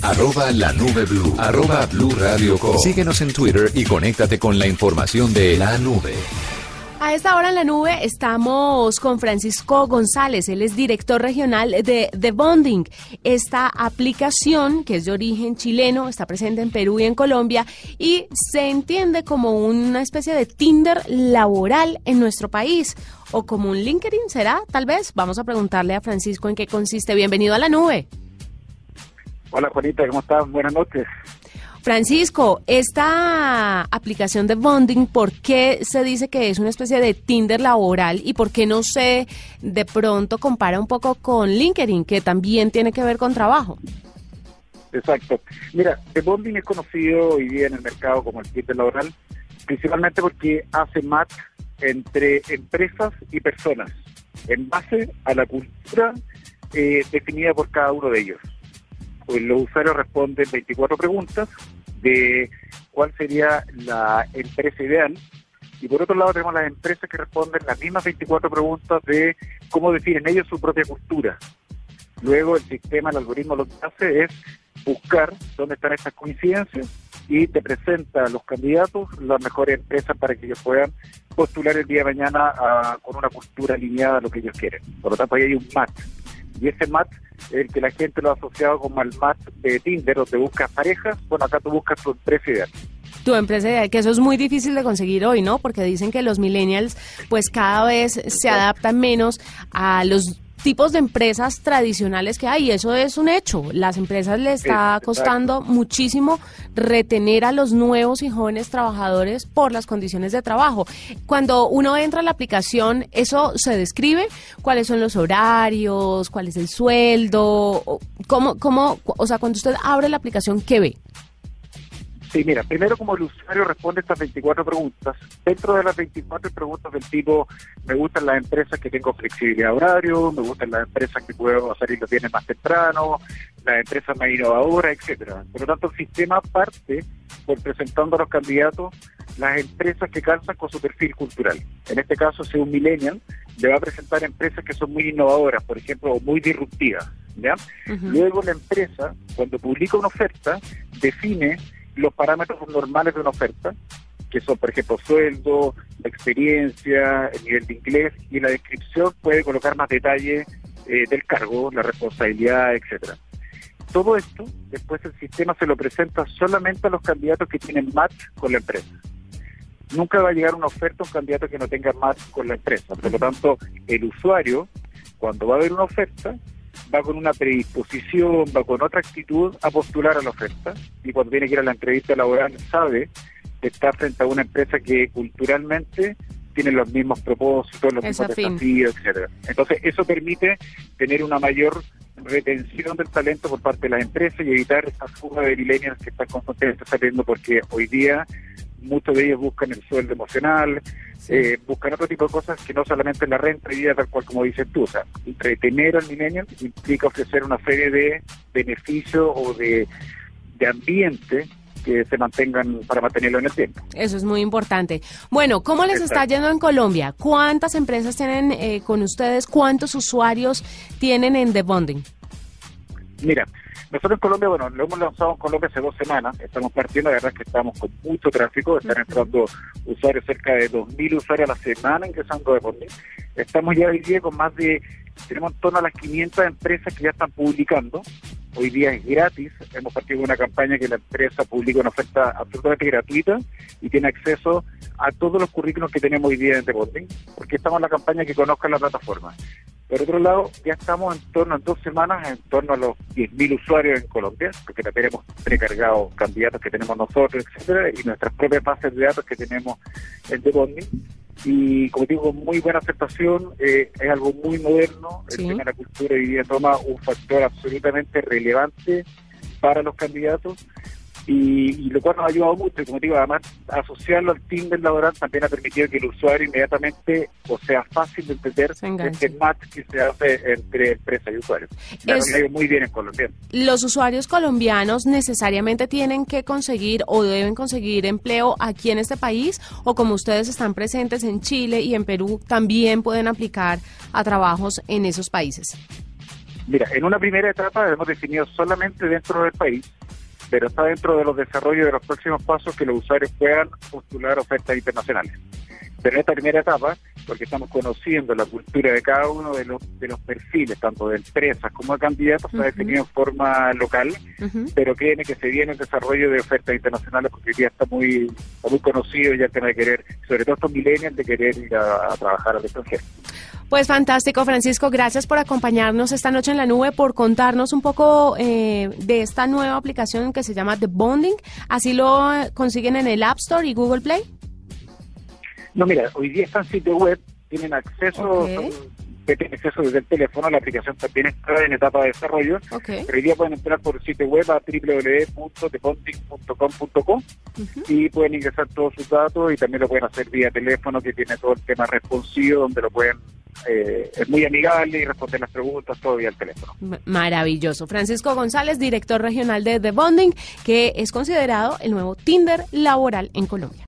Arroba la nube blue. Arroba blue radio com. Síguenos en Twitter y conéctate con la información de la nube. A esta hora en la nube estamos con Francisco González, él es director regional de The Bonding. Esta aplicación, que es de origen chileno, está presente en Perú y en Colombia y se entiende como una especie de Tinder laboral en nuestro país o como un LinkedIn, ¿será? Tal vez. Vamos a preguntarle a Francisco en qué consiste. Bienvenido a la nube. Hola Juanita, ¿cómo estás? Buenas noches. Francisco, esta aplicación de bonding, ¿por qué se dice que es una especie de Tinder laboral y por qué no se de pronto compara un poco con LinkedIn, que también tiene que ver con trabajo? Exacto. Mira, The Bonding es conocido hoy día en el mercado como el Tinder laboral, principalmente porque hace match entre empresas y personas, en base a la cultura eh, definida por cada uno de ellos. Pues los usuarios responden 24 preguntas de cuál sería la empresa ideal. Y por otro lado tenemos las empresas que responden las mismas 24 preguntas de cómo definen ellos su propia cultura. Luego el sistema, el algoritmo lo que hace es buscar dónde están esas coincidencias y te presenta a los candidatos las mejores empresas para que ellos puedan postular el día de mañana con una cultura alineada a lo que ellos quieren. Por lo tanto, ahí hay un match. Y ese match el que la gente lo ha asociado como el match de Tinder, donde buscas parejas, bueno, acá tú buscas tu empresa ideal. Tu empresa ideal, que eso es muy difícil de conseguir hoy, ¿no? Porque dicen que los millennials pues cada vez se adaptan menos a los tipos de empresas tradicionales que hay. Eso es un hecho. Las empresas le está costando muchísimo retener a los nuevos y jóvenes trabajadores por las condiciones de trabajo. Cuando uno entra a la aplicación, eso se describe, cuáles son los horarios, cuál es el sueldo, cómo, cómo, o sea, cuando usted abre la aplicación, ¿qué ve? Sí, mira, primero como el usuario responde estas 24 preguntas, dentro de las 24 preguntas del tipo, me gustan las empresas que tengo flexibilidad horario, me gustan las empresas que puedo salir los viernes más temprano, las empresas más innovadoras, etcétera. Por lo tanto, el sistema parte por presentando a los candidatos las empresas que calzan con su perfil cultural. En este caso, si un millennial le va a presentar empresas que son muy innovadoras, por ejemplo, o muy disruptivas. ¿ya? Luego la empresa, cuando publica una oferta, define los parámetros normales de una oferta, que son, por ejemplo, sueldo, experiencia, el nivel de inglés, y en la descripción puede colocar más detalle eh, del cargo, la responsabilidad, etcétera. Todo esto, después el sistema se lo presenta solamente a los candidatos que tienen match con la empresa. Nunca va a llegar una oferta a un candidato que no tenga match con la empresa. Por lo tanto, el usuario, cuando va a haber una oferta, va con una predisposición, va con otra actitud a postular a la oferta y cuando tiene que ir a la entrevista laboral sabe que está frente a una empresa que culturalmente tiene los mismos propósitos, los mismos desafíos, etcétera. Entonces eso permite tener una mayor retención del talento por parte de las empresas y evitar esa fuga de millennials que está constantemente saliendo porque hoy día muchos de ellos buscan el sueldo emocional, eh, buscan otro tipo de cosas que no solamente la renta y tal cual como dices tú. O sea, retener al millennial implica ofrecer una serie de beneficios o de, de ambiente que se mantengan para mantenerlo en el tiempo. Eso es muy importante. Bueno, ¿cómo les está yendo en Colombia? ¿Cuántas empresas tienen eh, con ustedes? ¿Cuántos usuarios tienen en The Bonding? Mira, nosotros en Colombia, bueno, lo hemos lanzado en Colombia hace dos semanas, estamos partiendo, la verdad es que estamos con mucho tráfico, están entrando usuarios, cerca de 2.000 usuarios a la semana ingresando de por Estamos ya hoy día con más de, tenemos en torno a las 500 empresas que ya están publicando, hoy día es gratis, hemos partido una campaña que la empresa publica una oferta absolutamente gratuita y tiene acceso a todos los currículos que tenemos hoy día en The porque estamos en la campaña que conozcan la plataforma. Por otro lado, ya estamos en torno a dos semanas, en torno a los 10.000 usuarios en Colombia, porque ya tenemos precargados candidatos que tenemos nosotros, etcétera, y nuestras propias bases de datos que tenemos en The Bonding. Y como digo, muy buena aceptación, eh, es algo muy moderno, el tema de la cultura hoy día toma un factor absolutamente relevante para los candidatos y, lo cual nos ha ayudado mucho, y como digo, además asociarlo al Tinder laboral también ha permitido que el usuario inmediatamente, o sea, fácil de entender este match que se hace entre empresa y usuario. Es, muy bien en Colombia. ¿Los usuarios colombianos necesariamente tienen que conseguir o deben conseguir empleo aquí en este país? ¿O como ustedes están presentes en Chile y en Perú, también pueden aplicar a trabajos en esos países? Mira, en una primera etapa hemos definido solamente dentro del país, pero está dentro de los desarrollos de los próximos pasos que los usuarios puedan postular ofertas internacionales. Pero en esta primera etapa, porque estamos conociendo la cultura de cada uno de los, de los perfiles, tanto de empresas como de candidatos, se ha definido en forma local, pero créeme que se viene el desarrollo de ofertas internacionales porque día está muy, muy conocido ya el tema de querer, sobre todo estos millennials, de querer ir a, trabajar al extranjero. Pues fantástico, Francisco. Gracias por acompañarnos esta noche en la nube, por contarnos un poco eh, de esta nueva aplicación que se llama The Bonding. Así lo consiguen en el App Store y Google Play. No, mira, hoy día están sitio web, tienen acceso, tienen acceso desde el teléfono, la aplicación también está en etapa de desarrollo, pero hoy día pueden entrar por el sitio web a www.deponting.com.co y pueden ingresar todos sus datos y también lo pueden hacer vía teléfono que tiene todo el tema responsivo donde lo pueden eh, es muy amigable y responder las preguntas todo vía el teléfono. Maravilloso. Francisco González, director regional de The Bonding, que es considerado el nuevo Tinder laboral en Colombia.